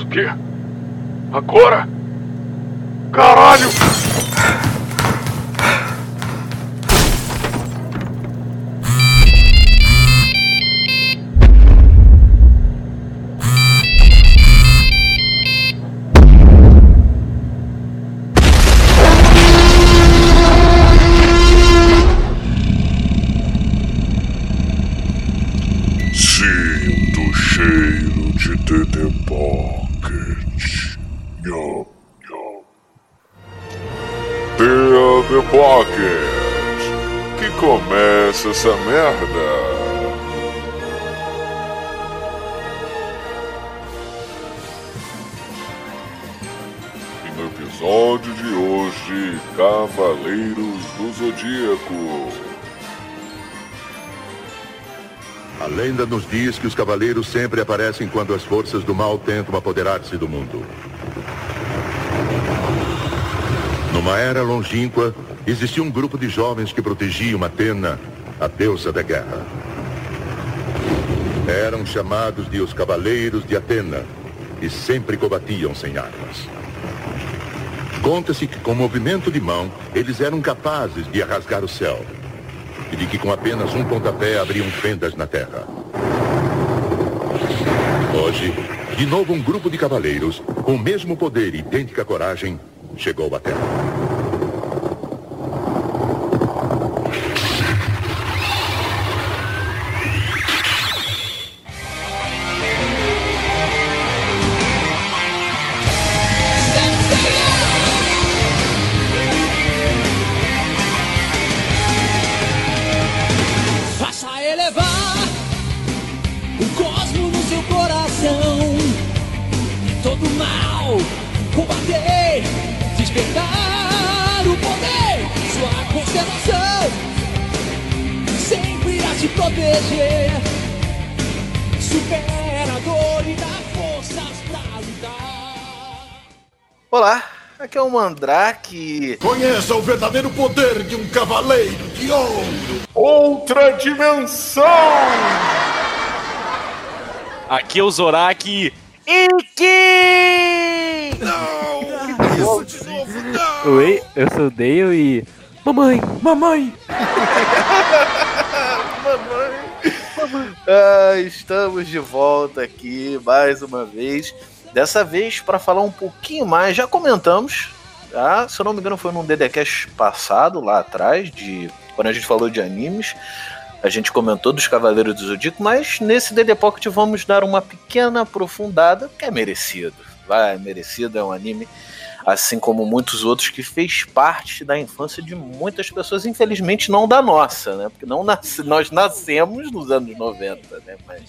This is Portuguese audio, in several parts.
Mas o quê? Agora? Nos diz que os cavaleiros sempre aparecem quando as forças do mal tentam apoderar-se do mundo. Numa era longínqua, existia um grupo de jovens que protegiam Atena, a deusa da guerra. Eram chamados de os Cavaleiros de Atena e sempre combatiam sem armas. Conta-se que com movimento de mão, eles eram capazes de rasgar o céu e de que com apenas um pontapé abriam fendas na terra. Hoje, de novo um grupo de cavaleiros, com o mesmo poder e idêntica coragem, chegou à Terra. Mandrake. Conheça o verdadeiro poder de um cavaleiro de ouro. Outra dimensão! Aqui é o Zorak. Iki! Isso de novo, não! Oi, eu sou o Dale e. Mamãe, mamãe! Ah, estamos de volta aqui mais uma vez. Dessa vez para falar um pouquinho mais. Já comentamos, tá? se eu não me engano, foi num DDCast passado, lá atrás, de quando a gente falou de animes. A gente comentou dos Cavaleiros do Zodíaco, mas nesse DD Pocket vamos dar uma pequena aprofundada, que é merecido. Vai, é merecido, é um anime, assim como muitos outros, que fez parte da infância de muitas pessoas, infelizmente não da nossa, né? Porque não nasce, nós nascemos nos anos 90, né? Mas,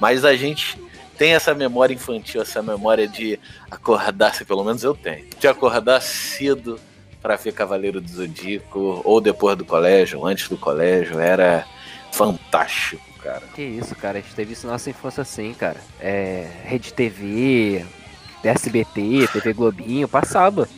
mas a gente tem essa memória infantil, essa memória de acordar, se pelo menos eu tenho, de acordar cedo para ver Cavaleiro do Zodíaco, ou depois do colégio, ou antes do colégio, era fantástico, cara. Que isso, cara, a gente teve isso na nossa infância assim, cara. É. Rede TV, SBT, TV Globinho, passava.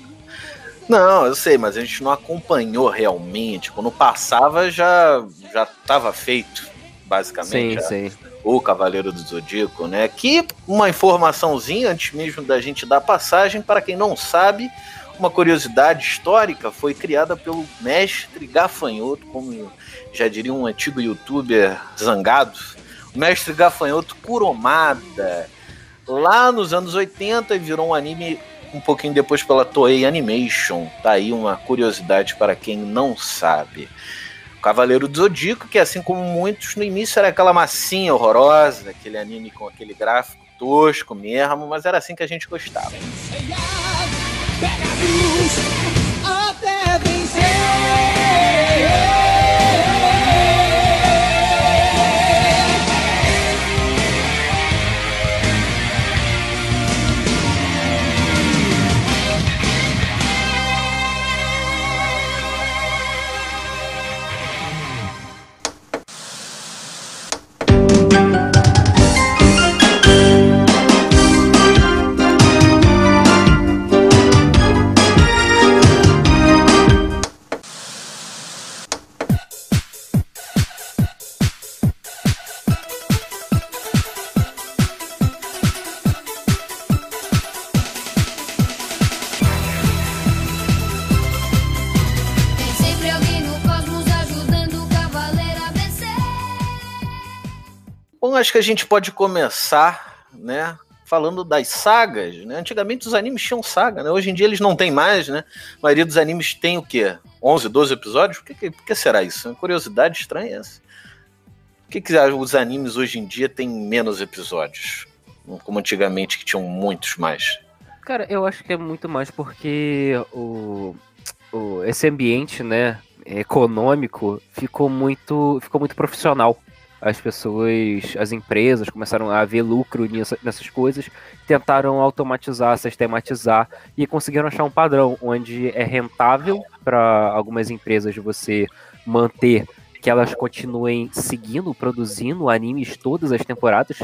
Não, eu sei, mas a gente não acompanhou realmente. Quando passava já já estava feito, Sim, basicamente. já. sim. O Cavaleiro do Zodíaco, né? Que uma informaçãozinha antes mesmo da gente dar passagem, para quem não sabe, uma curiosidade histórica foi criada pelo mestre Gafanhoto, como já diria um antigo youtuber zangado, o mestre Gafanhoto Kuromada, lá nos anos 80 e virou um anime um pouquinho depois pela Toei Animation. Tá aí uma curiosidade para quem não sabe. Cavaleiro do Zodíaco, que assim como muitos, no início era aquela massinha horrorosa, aquele anime com aquele gráfico tosco mesmo, mas era assim que a gente gostava. Pega a luz até vencer. Acho que a gente pode começar, né, falando das sagas, né? Antigamente os animes tinham saga, né? Hoje em dia eles não têm mais, né? A maioria dos animes tem o quê? 11, 12 episódios? Por que, por que será isso? Uma curiosidade estranha essa. Por que, que os animes hoje em dia têm menos episódios? Como antigamente que tinham muitos mais. Cara, eu acho que é muito mais porque o, o, esse ambiente, né, econômico ficou muito, ficou muito profissional. As pessoas, as empresas começaram a ver lucro nisso, nessas coisas, tentaram automatizar, sistematizar e conseguiram achar um padrão onde é rentável para algumas empresas você manter que elas continuem seguindo, produzindo animes todas as temporadas.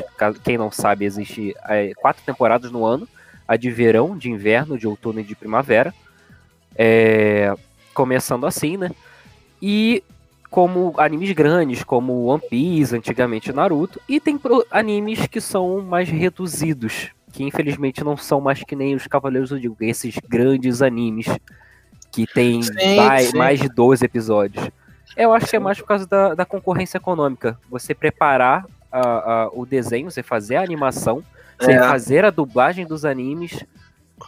Quem não sabe, existe é, quatro temporadas no ano a de verão, de inverno, de outono e de primavera. É, começando assim, né? E como animes grandes, como One Piece, antigamente Naruto, e tem animes que são mais reduzidos, que infelizmente não são mais que nem os Cavaleiros do Digo, esses grandes animes que tem sim, mais, sim. mais de 12 episódios. Eu acho que é mais por causa da, da concorrência econômica. Você preparar a, a, o desenho, você fazer a animação, é. fazer a dublagem dos animes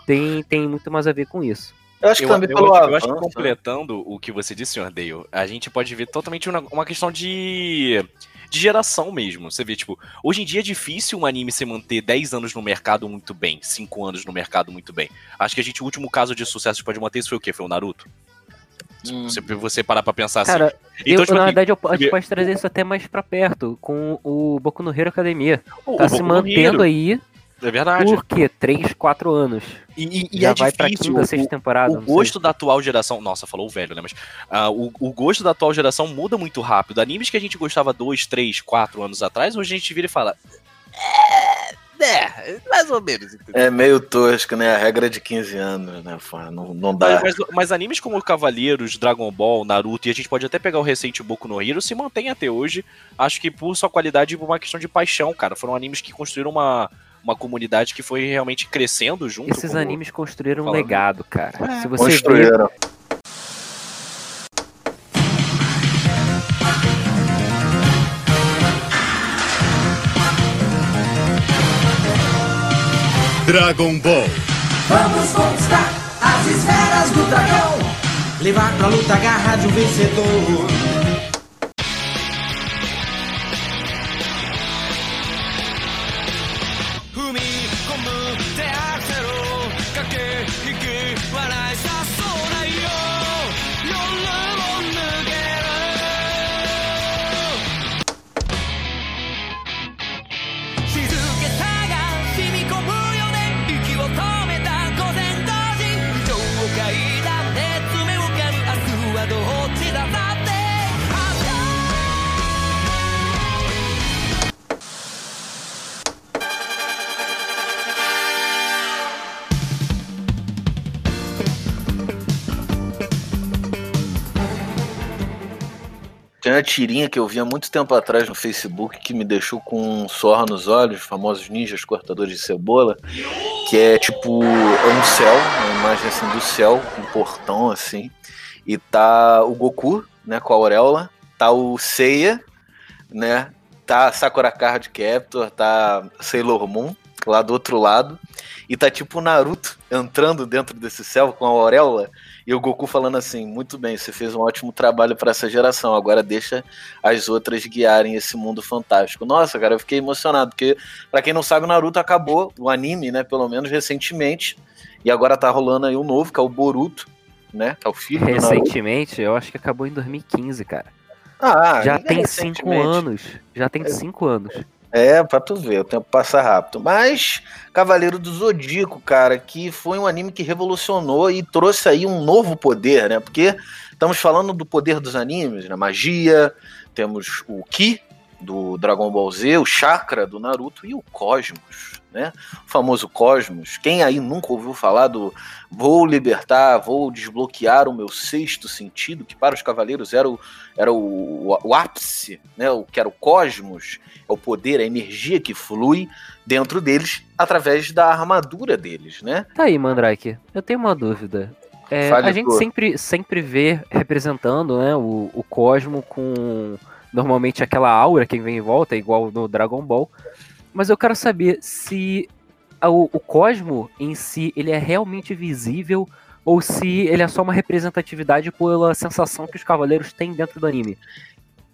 tem, tem muito mais a ver com isso. Eu acho que eu, também eu, pelo eu, eu acho que completando o que você disse, senhor Dale, a gente pode ver totalmente uma, uma questão de, de geração mesmo. Você vê, tipo, hoje em dia é difícil um anime se manter 10 anos no mercado muito bem, 5 anos no mercado muito bem. Acho que a gente, o último caso de sucesso que pode manter isso foi o quê? Foi o Naruto? Hum. Você, você parar pra pensar Cara, assim. Então, eu, tipo, na verdade, eu, a gente pode trazer isso até mais pra perto, com o Boku no Hero Academia. O, tá o se mantendo aí. É verdade. Por quê? 3, 4 anos. E, e, e Já é vai difícil. pra quinta, sexta temporada. O gosto da atual geração. Nossa, falou o velho, né? Mas uh, o, o gosto da atual geração muda muito rápido. Animes que a gente gostava 2, 3, 4 anos atrás, hoje a gente vira e fala. É, mais ou menos. Entendeu? É meio tosco, né? A regra de 15 anos, né? Não, não dá. Mas, mas, mas, animes como Cavaleiros, Dragon Ball, Naruto, e a gente pode até pegar o recente Boku no Hero, se mantém até hoje. Acho que por sua qualidade e por uma questão de paixão, cara. Foram animes que construíram uma, uma comunidade que foi realmente crescendo junto. Esses animes construíram um legado, cara. É, se você construíram. Vê... Dragon Ball. Vamos conquistar as esferas do dragão. Levar pra luta a garra de um vencedor. Tirinha que eu vi há muito tempo atrás no Facebook que me deixou com um sorro nos olhos, famosos ninjas cortadores de cebola, que é tipo, é um céu, uma imagem assim do céu, um portão assim, e tá o Goku, né, com a auréola, tá o Seiya, né, tá Sakura Card Captor, tá Sailor Moon, lá do outro lado, e tá tipo o Naruto entrando dentro desse céu com a auréola, e o Goku falando assim: muito bem, você fez um ótimo trabalho para essa geração, agora deixa as outras guiarem esse mundo fantástico. Nossa, cara, eu fiquei emocionado, porque, para quem não sabe, o Naruto acabou, o anime, né, pelo menos recentemente, e agora tá rolando aí o um novo, que é o Boruto, né, que é o filho Recentemente, eu acho que acabou em 2015, cara. Ah, já tem cinco anos. Já tem É. cinco anos. É, pra tu ver, o tempo passa rápido. Mas Cavaleiro do Zodíaco, cara, que foi um anime que revolucionou e trouxe aí um novo poder, né? Porque estamos falando do poder dos animes, né? Magia, temos o Ki do Dragon Ball Z, o Chakra do Naruto e o Cosmos, né? O famoso Cosmos. Quem aí nunca ouviu falar do vou libertar, vou desbloquear o meu sexto sentido, que para os cavaleiros era o, era o, o, o ápice, né? O que era o Cosmos, é o poder, a energia que flui dentro deles através da armadura deles, né? Tá aí, Mandrake. Eu tenho uma dúvida. É, a gente sempre, sempre vê representando né, o, o Cosmo com normalmente aquela aura que vem em volta, igual no Dragon Ball. Mas eu quero saber se o, o Cosmo em si ele é realmente visível ou se ele é só uma representatividade pela sensação que os cavaleiros têm dentro do anime.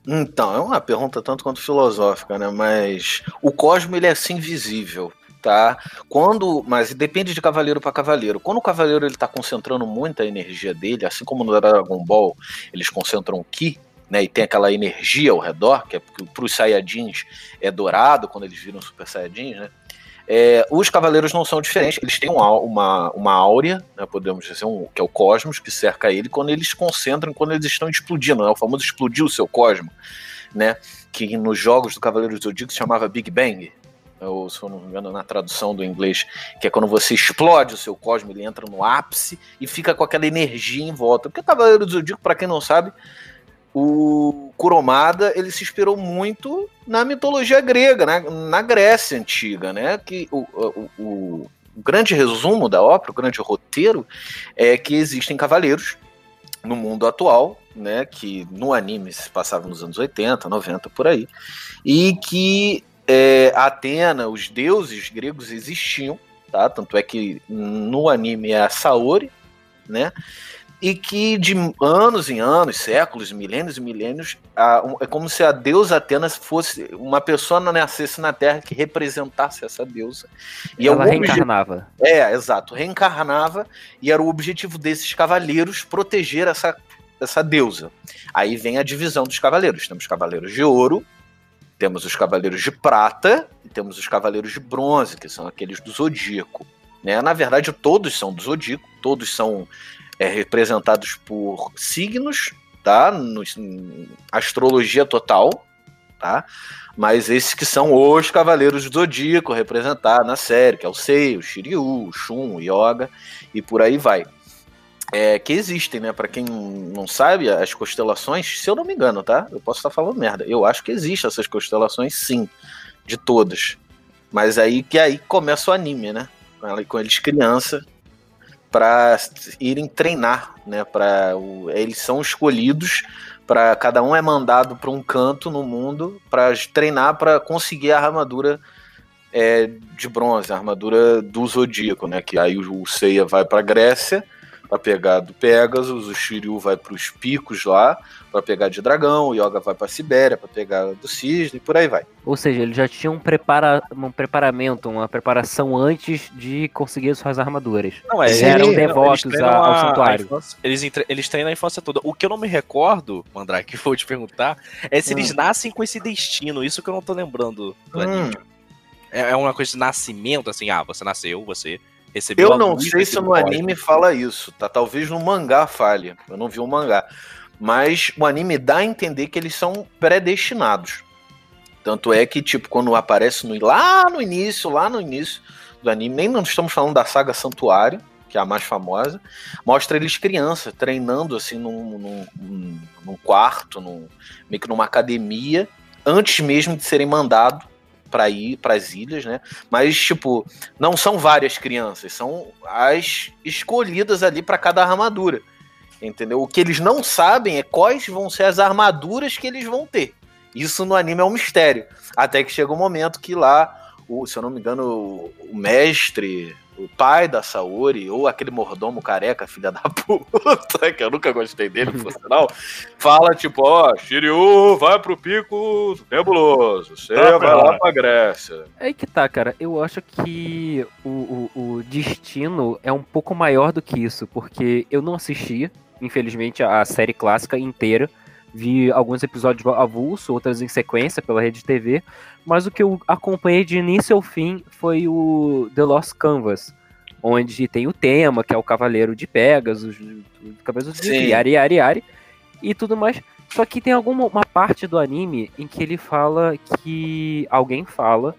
Então, é uma pergunta tanto quanto filosófica, né? Mas o Cosmo ele é assim visível, tá? Quando, mas depende de cavaleiro para cavaleiro. Quando o cavaleiro ele tá concentrando muita energia dele, assim como no Dragon Ball, eles concentram ki, né, e tem aquela energia ao redor, que é para os Saiyajins é dourado quando eles viram Super Saiyajins, né? É, os cavaleiros não são diferentes, eles têm uma, uma, uma áurea, né, podemos dizer, um, que é o cosmos, que cerca ele quando eles concentram, quando eles estão explodindo, né, o famoso explodir o seu cosmo, né, que nos jogos do Cavaleiro do Zodíaco se chamava Big Bang, ou se eu não me engano na tradução do inglês, que é quando você explode o seu cosmo, ele entra no ápice e fica com aquela energia em volta. Porque o Cavaleiro do Zodíaco, para quem não sabe, o Kuromada ele se inspirou muito na mitologia grega, né? na Grécia antiga, né? Que o, o, o, grande resumo da ópera, o grande roteiro é que existem cavaleiros no mundo atual, né? Que no anime se passava nos anos 80, 90 por aí, e que é, Atena, os deuses gregos existiam, tá? Tanto é que no anime é a Saori, né? E que de anos em anos, séculos, milênios e milênios, a, um, é como se a deusa Atenas fosse uma pessoa nascesse na Terra que representasse essa deusa. E Ela reencarnava. É, exato, reencarnava e era o objetivo desses cavaleiros proteger essa, essa deusa. Aí vem a divisão dos cavaleiros. Temos cavaleiros de ouro, temos os cavaleiros de prata e temos os cavaleiros de bronze, que são aqueles do zodíaco. Né? Na verdade, todos são do zodíaco, todos são é, representados por signos, tá? No, astrologia total, tá? Mas esses que são os Cavaleiros do Zodíaco representados na série, que é o Sei, o Shiryu, o Shun, o Yoga e por aí vai. É, que existem, né? Para quem não sabe, as constelações, se eu não me engano, tá? Eu posso estar falando merda. Eu acho que existem essas constelações, sim, de todas. Mas aí que aí começa o anime, né? Com eles criança, para irem treinar, né? Para eles são escolhidos para cada um é mandado para um canto no mundo para treinar para conseguir a armadura é, de bronze, a armadura do zodíaco, né? Que aí o Seiya vai para Grécia para pegar do Pegasus, o Shiryu vai para os picos lá para pegar de dragão, o Yoga vai para Sibéria para pegar do cisne e por aí vai. Ou seja, ele já tinha um, prepara um preparamento, uma preparação antes de conseguir suas armaduras. Não, é, eles eram devotos eles ao a, santuário. A infância, eles, eles treinam a infância toda. O que eu não me recordo, Mandrake, que vou te perguntar, é se hum. eles nascem com esse destino. Isso que eu não tô lembrando do hum. anime. É, é uma coisa de nascimento, assim, ah, você nasceu, você recebeu. Eu não sei se no anime fala isso, tá? Talvez no mangá falhe. Eu não vi o mangá. Mas o anime dá a entender que eles são predestinados. Tanto é que, tipo, quando aparece no, lá no início, lá no início do anime, nem não estamos falando da saga Santuário, que é a mais famosa, mostra eles criança, treinando assim num, num, num quarto, num, meio que numa academia, antes mesmo de serem mandados para ir para as ilhas, né? Mas tipo, não são várias crianças, são as escolhidas ali para cada armadura. Entendeu? O que eles não sabem é quais vão ser as armaduras que eles vão ter. Isso no anime é um mistério. Até que chega um momento que lá, o, se eu não me engano, o mestre, o pai da Saori, ou aquele mordomo careca, filha da puta, que eu nunca gostei dele, por sinal, fala tipo, ó, oh, Shiryu vai pro pico nebuloso, você tá vai lá pra Grécia. É aí que tá, cara, eu acho que o, o, o, destino é um pouco maior do que isso, porque eu não assisti, infelizmente, a série clássica inteira, vi alguns episódios avulso, outras em sequência pela rede TV, mas o que eu acompanhei de início ao fim foi o The Lost Canvas, onde tem o tema, que é o Cavaleiro de Pegasus, o Cavaleiro de Yari, Yari, Yari, e tudo mais. Só que tem alguma uma parte do anime em que ele fala que alguém fala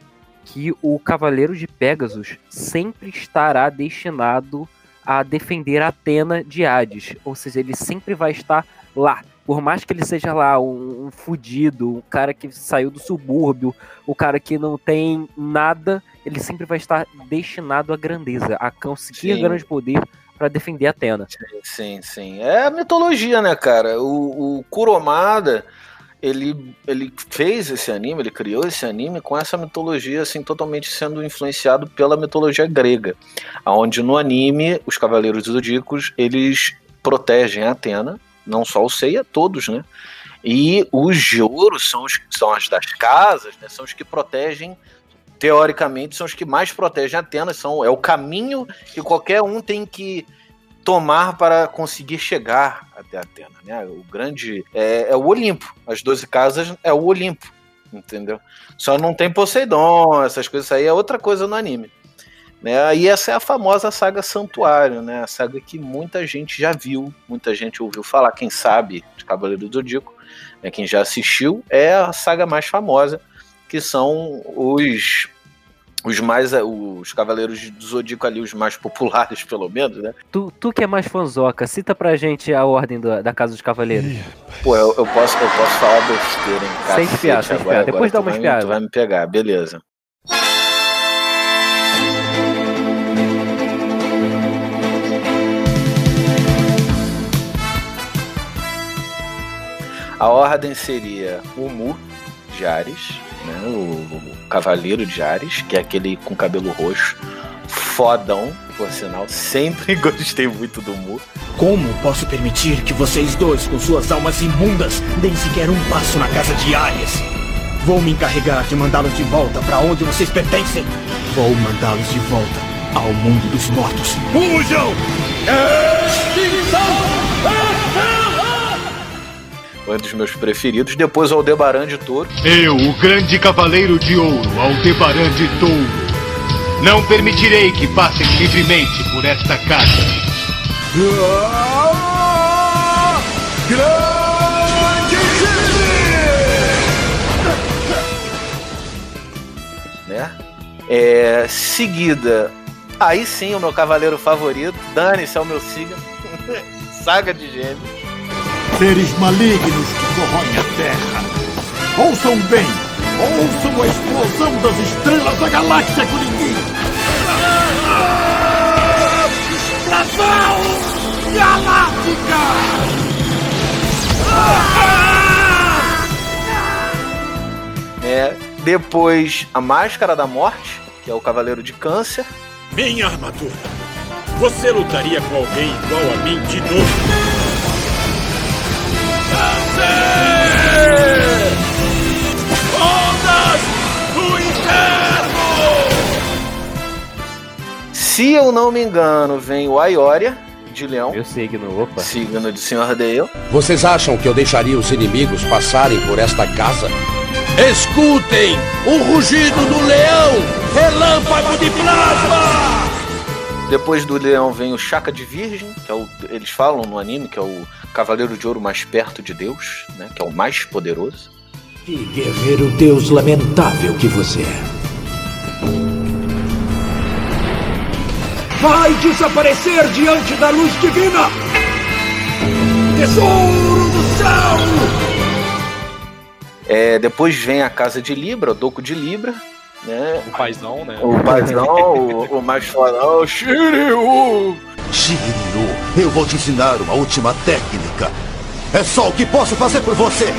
que o Cavaleiro de Pegasus sempre estará destinado a defender Atena de Hades, ou seja, ele sempre vai estar lá, por mais que ele seja lá um, um fudido, um cara que saiu do subúrbio, o cara que não tem nada, ele sempre vai estar destinado à grandeza, a conseguir sim. grande poder para defender Atena. Sim, sim, sim. É a mitologia, né, cara? O, o Kuromada, ele, ele fez esse anime, ele criou esse anime com essa mitologia assim totalmente sendo influenciado pela mitologia grega, aonde no anime os cavaleiros zodíacos eles protegem a Atena, não só o Seiya, todos, né? E os de ouro são, os, são as das casas, né? São os que protegem teoricamente são os que mais protegem a Atena, são é o caminho que qualquer um tem que tomar para conseguir chegar até Atena, né? O grande é, é o Olimpo. As 12 casas é o Olimpo, entendeu? Só não tem Poseidon, essas coisas aí é outra coisa no anime. Né? E essa é a famosa saga Santuário, né? A saga que muita gente já viu, muita gente ouviu falar, quem sabe de Cavaleiro do Zodíaco, né? quem já assistiu, é a saga mais famosa, que são os os mais os cavaleiros do Zodíaco ali, os mais populares, pelo menos, né? Tu, tu que é mais fanzoca, cita pra gente a ordem do, da Casa dos Cavaleiros. Pô, eu, eu, posso, eu posso falar besteira, hein? Sem espiar, sem espiar. Depois dá uma espiada. Tu vai me pegar, beleza. A ordem seria o Mu de Ares, né? O, o, Cavaleiro de Ares, que é aquele com cabelo roxo, fodão, por sinal. Sempre gostei muito do Mu. Como posso permitir que vocês dois, com suas almas imundas, deem sequer um passo na casa de Ares? Vou me encarregar de mandá-los de volta para onde vocês pertencem. Vou mandá-los de volta ao mundo dos mortos. Fujam! Extinção! Um dos meus preferidos. Depois Aldebaran de Touro. Eu, o grande cavaleiro de ouro, Aldebaran de Touro. Não permitirei que passem livremente por esta casa. Ah, grande né? É, seguida, aí sim o meu cavaleiro favorito, Dane-se é o meu signo, Saga de Gêmeos seres malignos que corroem a Terra. Ouçam bem! Ouçam a explosão das estrelas da galáxia Kuringin! Explosão galáctica! É, depois a Máscara da Morte, que é o Cavaleiro de Câncer. Minha armadura! Você lutaria com alguém igual a mim de novo? Ondas do inferno! Se eu não me engano, vem o Aioria de Leão. Meu signo, opa. Signo de Senhor Dale. Vocês acham que eu deixaria os inimigos passarem por esta casa? Escutem o rugido do leão! Relâmpago de plasma! Depois do leão vem o Chaka de Virgem, que é o, eles falam no anime que é o cavaleiro de ouro mais perto de Deus, né, que é o mais poderoso. Que guerreiro Deus lamentável que você é. Vai desaparecer diante da luz divina! Tesouro do céu! É, depois vem a casa de Libra, o Doco de Libra, né? O paizão, né? O paizão, o, o mais fodão, Shiryu! Shiryu, eu vou te ensinar uma última técnica. É só o que posso fazer por você.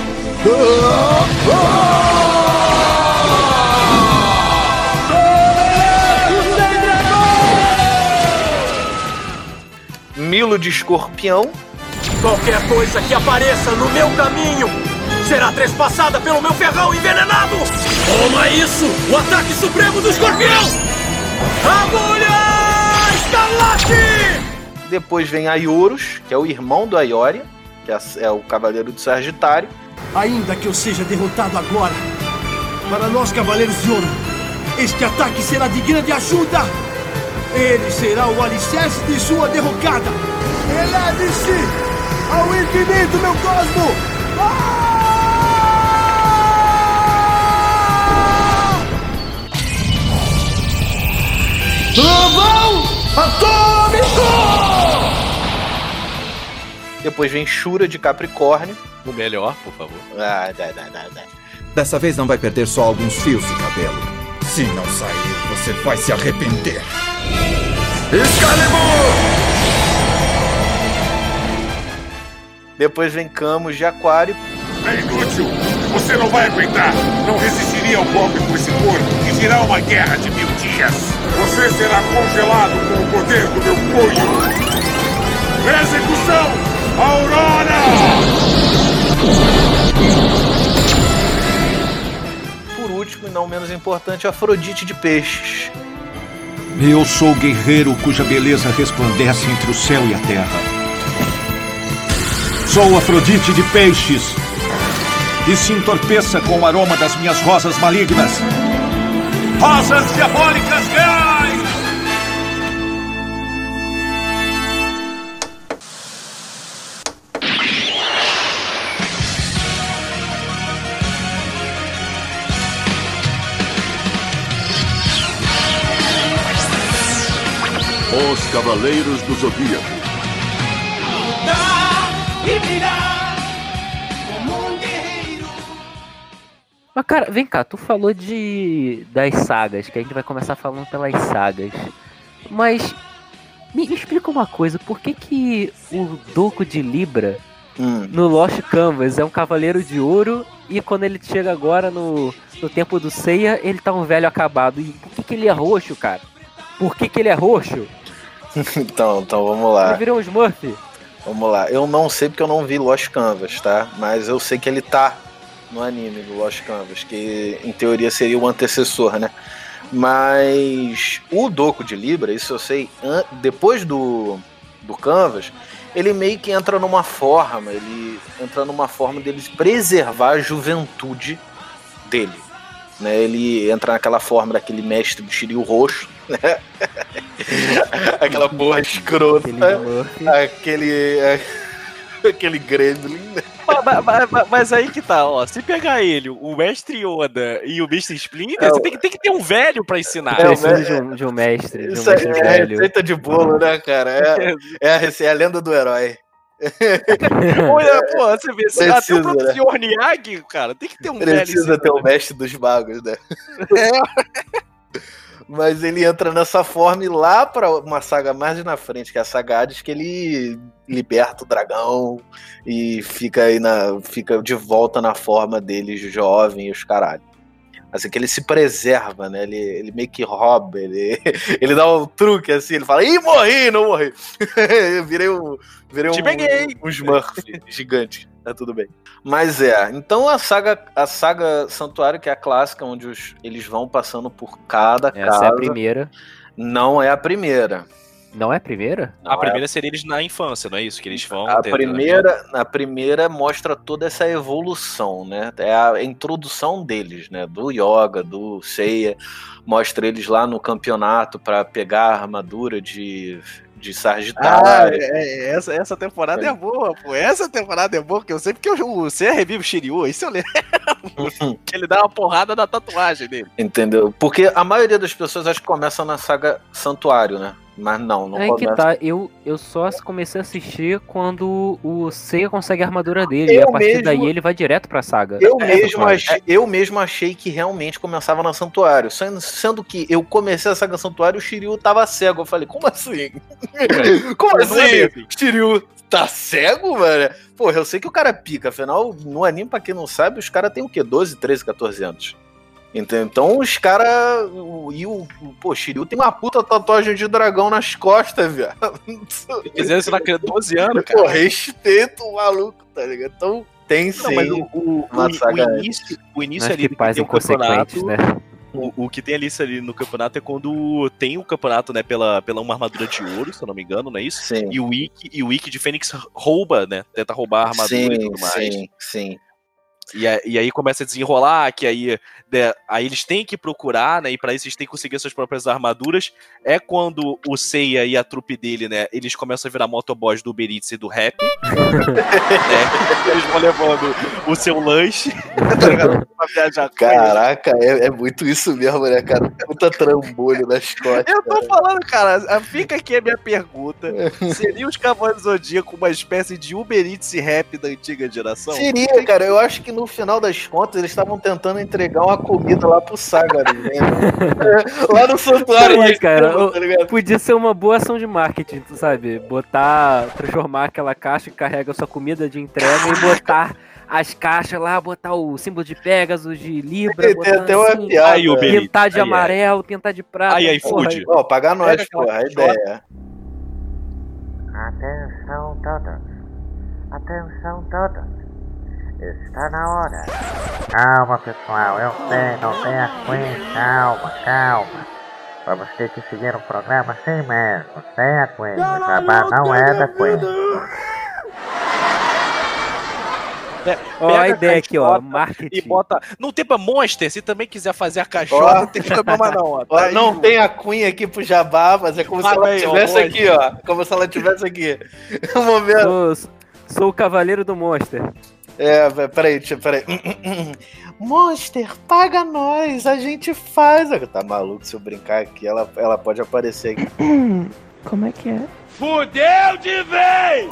Milo de escorpião. Qualquer coisa que apareça no meu caminho será trespassada pelo meu ferrão envenenado! Toma isso! O ataque supremo do escorpião! Agulha Escalate! Depois vem Aiorus, que é o irmão do Aioria, que é o cavaleiro do Sagitário. Ainda que eu seja derrotado agora, para nós cavaleiros de ouro, este ataque será de grande ajuda! Ele será o alicerce de sua derrocada! Eleve-se ao infinito, meu cosmo! Ah! Trovão Atômico! Depois vem Shura de Capricórnio. O melhor, por favor. Ah, dá, dá, dá, dá. Dessa vez não vai perder só alguns fios de cabelo. Se não sair, você vai se arrepender. Excalibur! Depois vem Camus de Aquário. É inútil! Você não vai aguentar! Não resistiria ao golpe com esse corpo e virá uma guerra de mil dias! Você será congelado com o poder do meu punho! Execução! Aurora! Por último e não menos importante, Afrodite de Peixes. Eu sou o guerreiro cuja beleza resplandece entre o céu e a terra. Sou Afrodite de Peixes. E se entorpeça com o aroma das minhas rosas malignas. Rosas diabólicas reais! Os Cavaleiros do Zodíaco. Mas, cara, vem cá, tu falou de das sagas, que a gente vai começar falando pelas sagas. Mas me, me explica uma coisa, por que que o Doco de Libra Hum. no Lost Canvas é um cavaleiro de ouro e quando ele chega agora no, no tempo do Ceia, ele tá um velho acabado. E por que que ele é roxo, cara? Por que que ele é roxo? então, então vamos lá. Ele virou um Smurf? Vamos lá. Eu não sei porque eu não vi Lost Canvas, tá? Mas eu sei que ele tá no anime do Lost Canvas, que em teoria seria o antecessor, né? Mas o Doco de Libra, isso eu sei, depois do, do Canvas, ele meio que entra numa forma, ele entra numa forma dele preservar a juventude dele. Né? Ele entra naquela forma daquele mestre do Shiryu roxo, né? Aquela porra escrota. Aquele. Aquele gremlin. Mas, mas- mas- mas aí que tá, ó. Se pegar ele, o mestre Yoda e o Mr. Splinter, É, você tem que, tem que ter um velho pra ensinar. É, o Precisa de um, de um mestre, de um Isso aí mestre é a velho. receita de bolo, né, cara? É, é, a, é a lenda do herói. Olha, pô, você vê, se- até Precisa, o próprio né? senhor Miyagi, cara, tem que ter um velho Precisa ter o mestre dos magos, né? Mas ele entra nessa forma e lá pra uma saga mais na frente, que é a saga Hades, que ele liberta o dragão e fica aí na. fica de volta na forma dele jovem e os caralho. Assim que ele se preserva, né? Ele, ele meio que rouba, ele, ele dá um truque assim, ele fala, ih, morri, não morri. Eu virei um. Virei Te um, peguei. um Smurf gigante. Tá tudo bem. Mas é, então a saga, a saga Santuário, que é a clássica, onde os, eles vão passando por cada Essa casa. é a primeira. Não é a primeira. Não é a primeira? Não A é primeira seria eles na infância, não é isso? Que eles vão. A tentando- primeira, a primeira mostra toda essa evolução, né? É a introdução deles, né? Do yoga, do Seiya, mostra eles lá no campeonato para pegar a armadura de, de Ah, Sagitário. é, é, essa, essa temporada é boa, pô. Essa temporada é boa, porque eu sei porque o o Seiya revive o Shiryu, isso eu lembro. que ele dá uma porrada na tatuagem dele. Entendeu? Porque a maioria das pessoas acho que começa na saga Santuário, né? Mas não, não Aí começa. que tá, eu, eu só comecei a assistir quando o Seiya consegue a armadura dele. e Eu a partir mesmo- daí ele vai direto pra saga. Eu, É, mesmo achei, eu mesmo achei que realmente começava na Santuário. Sendo, sendo que eu comecei a saga Santuário e o Shiryu tava cego. Eu falei, como assim? como Não é assim? Shiryu tá cego, mano? Porra, eu sei que o cara pica. Afinal, no anime, pra quem não sabe, os caras têm o quê? 12, 13, 14 anos. Então, então os caras. E o. Pô, Shiryu tem uma puta tatuagem de dragão nas costas, viado. Fizeram isso na 12 anos, Pô, cara. respeito o maluco, tá ligado? Então, tem sim. Não, mas o, o, o- o início, o início ali que pais tem inconsequentes, campeonato, né? O, o que tem ali, isso ali no campeonato é quando tem o campeonato, né, pela, pela uma armadura de ouro, se eu não me engano, não é isso? Sim. E o Ikki, e o Ikki de Fênix rouba, né? Tenta roubar a armadura e sim, tudo mais. sim, sim. E, a- e aí começa a desenrolar, que aí, né, aí eles têm que procurar, né? E pra isso eles têm que conseguir suas próprias armaduras. É quando o Seiya e a trupe dele, né? Eles começam a virar motoboys do Uber Eats e do Rap. né? Eles vão levando o seu lanche pra viajar. Caraca, é, é muito isso mesmo, né, cara? Puta trambolho nas costas. Eu tô falando, cara, fica aqui a minha pergunta. Seria os Cavaleiros Zodíaco uma espécie de Uber Eats e rap da antiga geração? Seria, cara. Eu acho que no final das contas eles estavam tentando entregar uma comida lá pro Saga, né? É, lá no santuário. Eles cara, tá? Podia ser uma boa ação de marketing, tu sabe? Botar, transformar aquela caixa que carrega sua comida de entrega e botar as caixas lá, botar o símbolo de Pegasus, de Libra, Tem botar até uma assim, piada. Aí, pintar de Aí, aí. amarelo, pintar de prata. Aí, aí, fude. Ó, paga nós, porra, a ideia. Atenção todos. Atenção todos. Está na hora. Calma, pessoal. Eu sei, não tenha Queen. Calma, calma. Vamos ter que seguir o programa assim mesmo. Sem a Queen. O Jabá não é da Queen. É, Ó, pega a ideia aqui, ó, marketing. E bota. Não tem pra Monster, se também quiser fazer a caixota, Ó. não tem problema não. Ó, Tá não tem a Cunha aqui pro Jabá, mas é como se Fala ela estivesse aqui, ó. Como se ela estivesse aqui. Um momento. Sou, sou o cavaleiro do Monster. É, vé, peraí, deixa, peraí. Monster, paga nós, a gente faz. Tá maluco se eu brincar aqui, ela, ela pode aparecer aqui. Como é que é? Fudeu de vez!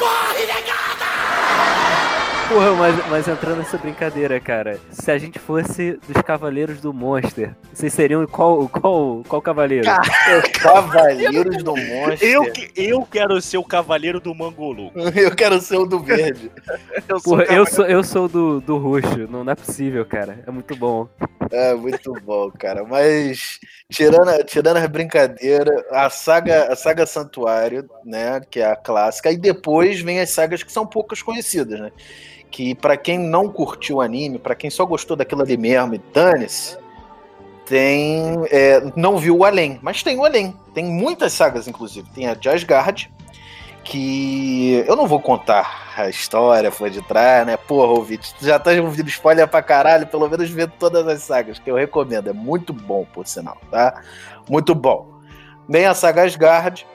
Porra, mas, mas entrando nessa brincadeira, cara, se a gente fosse dos cavaleiros do Monster, vocês seriam qual, qual, qual cavaleiro? Cavaleiros do Monster. Eu, eu quero ser o cavaleiro do Mangolu. Eu quero ser o do verde. Eu Porra, o eu sou, eu sou do, do roxo, não, não é possível, cara. É muito bom. É, muito bom, cara. Mas, tirando, tirando as brincadeiras, a saga, a saga Santuário, né, que é a clássica, e depois vem as sagas que são poucas conhecidas, né? Que pra quem não curtiu o anime, pra quem só gostou daquilo ali mesmo e dane-se, tem. é, não viu o além, mas tem o além. Tem muitas sagas, inclusive. Tem a de Asgard, que eu não vou contar a história, foi de trás, né? Porra, ouvinte, já tá ouvindo spoiler pra caralho, pelo menos vê todas as sagas, que eu recomendo. É muito bom, por sinal, tá? Muito bom. Vem a saga Asgard,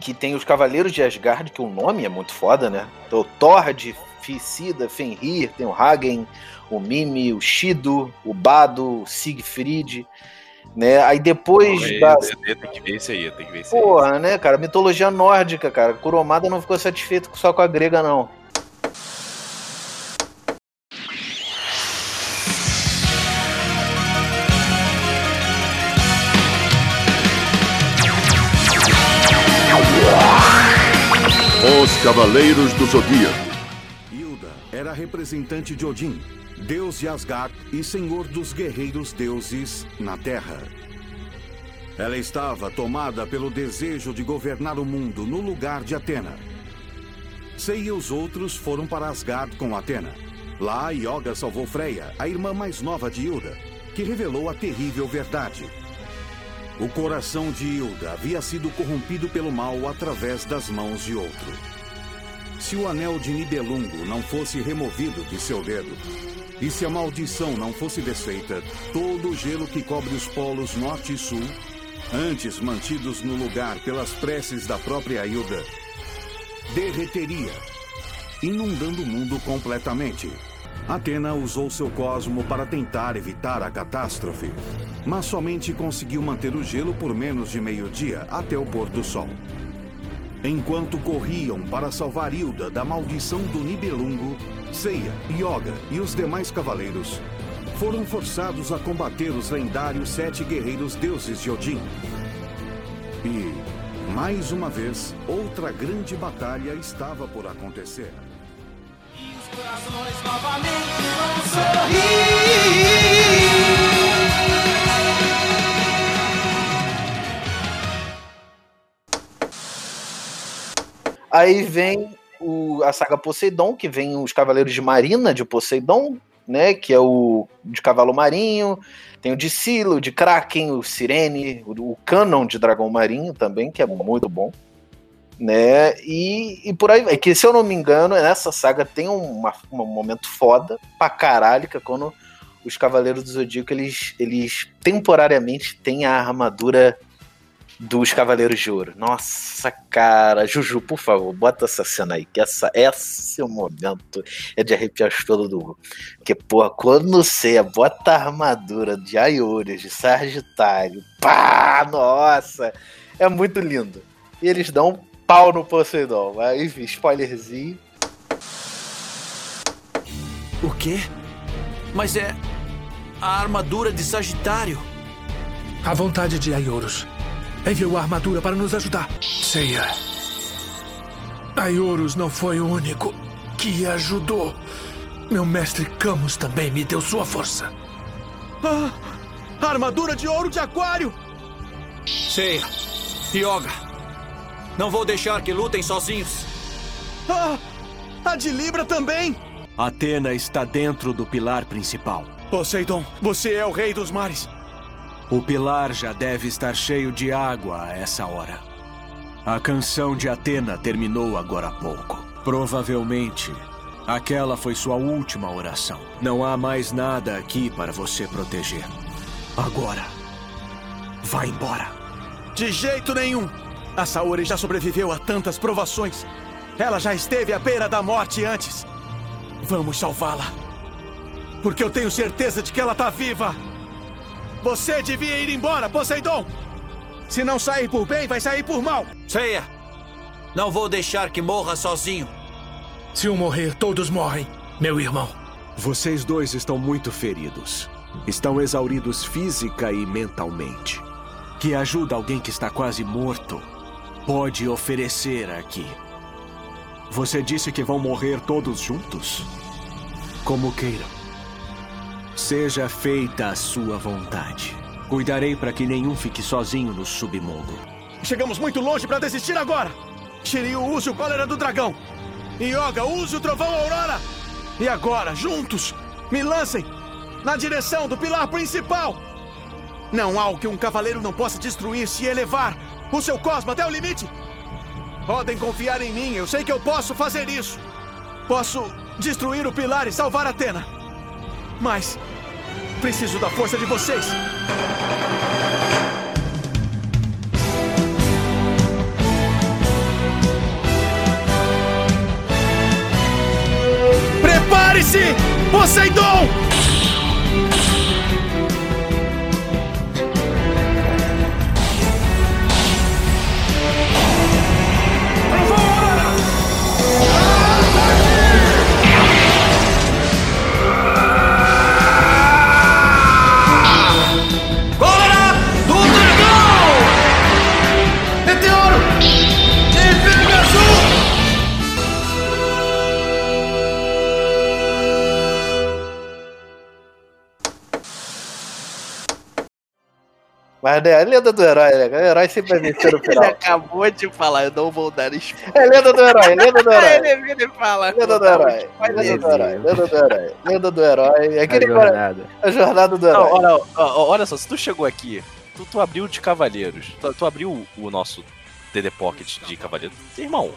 que tem os Cavaleiros de Asgard, que o nome é muito foda, né? Então, o Thord, Ficida, Fenrir, tem o Hagen, o Mimi, o Shido, o Bado, o Siegfried, né? Aí depois Aí, da, Tem que ver isso aí, tem que ver isso aí. Porra, né, cara? Mitologia nórdica, cara. Kuromada não ficou satisfeito só com a grega, não. Os Cavaleiros do Zodíaco. Era representante de Odin, deus de Asgard e senhor dos guerreiros deuses na Terra. Ela estava tomada pelo desejo de governar o mundo no lugar de Atena. Sei e os outros foram para Asgard com Atena. Lá, Yoga salvou Freya, a irmã mais nova de Hilda, que revelou a terrível verdade. O coração de Hilda havia sido corrompido pelo mal através das mãos de outro. Se o anel de Nibelungo não fosse removido de seu dedo, e se a maldição não fosse desfeita, todo o gelo que cobre os polos norte e sul, antes mantidos no lugar pelas preces da própria Hilda, derreteria, inundando o mundo completamente. Atena usou seu cosmo para tentar evitar a catástrofe, mas somente conseguiu manter o gelo por menos de meio-dia até o pôr do sol. Enquanto corriam para salvar Hilda da maldição do Nibelungo, Seiya, Yoga e os demais cavaleiros foram forçados a combater os lendários sete guerreiros deuses de Odin. E, mais uma vez, outra grande batalha estava por acontecer. Aí vem o- a saga Poseidon, que vem os Cavaleiros de Marina de Poseidon, né? Que é o de cavalo marinho. Tem o de Silo, de Kraken, o Sirene, o, o Canon de dragão marinho também, que é muito bom. Né? E, e por aí vai. Que se eu não me engano, nessa saga tem uma- um momento foda pra caralho, que é quando os Cavaleiros do Zodíaco, eles, eles temporariamente têm a armadura dos Cavaleiros de Ouro. Nossa, cara. Juju, por favor, bota essa cena aí, que essa, esse é o momento é de arrepiar os pelos do Hugo. Porque, porra, quando você bota a armadura de Aiores, de Sagitário, pá, nossa, é muito lindo. E eles dão um pau no Poseidon. Mas, enfim, spoilerzinho. O quê? Mas é a armadura de Sagitário. A vontade de Aioros enviou a armadura para nos ajudar. Seiya. Aioros não foi o único que ajudou. Meu mestre Camus também me deu sua força. Ah, a armadura de ouro de aquário! Seiya, Yoga, não vou deixar que lutem sozinhos. Ah, a de Libra também! Atena está dentro do pilar principal. Poseidon, você é o rei dos mares. O pilar já deve estar cheio de água a essa hora. A canção de Atena terminou agora há pouco. Provavelmente, aquela foi sua última oração. Não há mais nada aqui para você proteger. Agora, vá embora. De jeito nenhum! A Saori já sobreviveu a tantas provações. Ela já esteve à beira da morte antes. Vamos salvá-la. Porque eu tenho certeza de que ela está viva. Você devia ir embora, Poseidon! Se não sair por bem, vai sair por mal. Seiya, não vou deixar que morra sozinho. Se eu morrer, todos morrem, meu irmão. Vocês dois estão muito feridos. Estão exauridos física e mentalmente. Que ajuda alguém que está quase morto pode oferecer aqui. Você disse que vão morrer todos juntos? Como queiram. Seja feita a sua vontade. Cuidarei para que nenhum fique sozinho no submundo. Chegamos muito longe para desistir agora. Shiryu, use o cólera do dragão. Yoga, use o trovão aurora. E agora, juntos, me lancem na direção do pilar principal. Não há o que um cavaleiro não possa destruir se elevar o seu cosmo até o limite. Podem confiar em mim, eu sei que eu posso fazer isso. Posso destruir o pilar e salvar Atena. Mas preciso da força de vocês. Prepare-se, Poseidon! Mas né, a lenda do herói, né? O herói sempre vai vencer no Ele final. acabou de falar, eu não vou dar spoiler. É lenda do herói, lenda do herói. Ele, ele fala. Lenda do herói, lenda do herói, lenda do herói, lenda do herói. É aquele A jornada. A jornada do Não, herói. olha, ó, olha só, se tu chegou aqui, tu, tu abriu de Cavaleiros, tu, tu abriu o, o nosso DD Pocket de Cavaleiros. Irmão,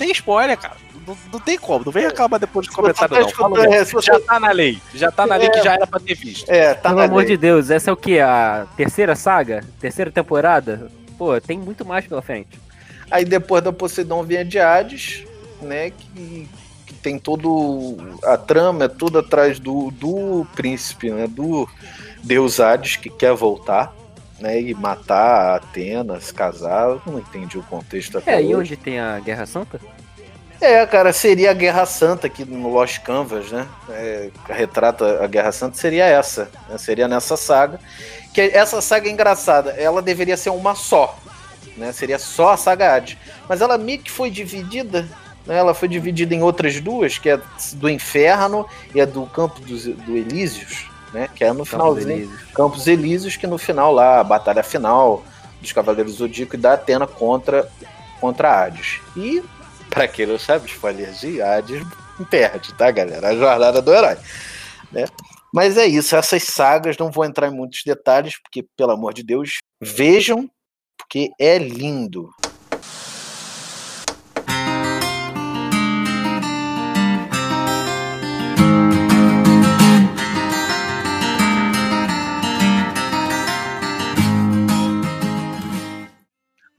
tem spoiler, cara. Não, não tem como, não vem reclamar depois de comentário, tá não. Fala é, você- Já tá na lei, já tá na lei É. que já era pra ter visto. É, tá Pelo na amor lei. de Deus, essa é o que? A terceira saga? Terceira temporada? Pô, tem muito mais pela frente. Aí depois da Poseidon vem a de Hades, né? Que, que tem todo. A trama é tudo atrás do, do príncipe, né? Do Deus Hades que quer voltar, né? E matar a Atena, se casar. Eu não entendi o contexto até É, e hoje. onde tem a Guerra Santa? É, cara, seria a Guerra Santa aqui no Lost Canvas, né? É, retrata a Guerra Santa, seria essa. né? Seria nessa saga. Que essa saga é engraçada, ela deveria ser uma só. Né? Seria só a saga Hades. Mas ela meio que foi dividida. Né? Ela foi dividida em outras duas, que é do Inferno e a do Campo dos, do Elísios, né? Que é no finalzinho. Elíseos. Campos Elíseos, que no final lá, a batalha final dos Cavaleiros do Zodíaco e da Atena contra, contra Hades. E, pra quem não sabe, spoilerzinho, Hades perde, tá, galera? A jornada do herói. Né? Mas é isso, essas sagas, não vou entrar em muitos detalhes, porque, pelo amor de Deus, vejam, porque é lindo.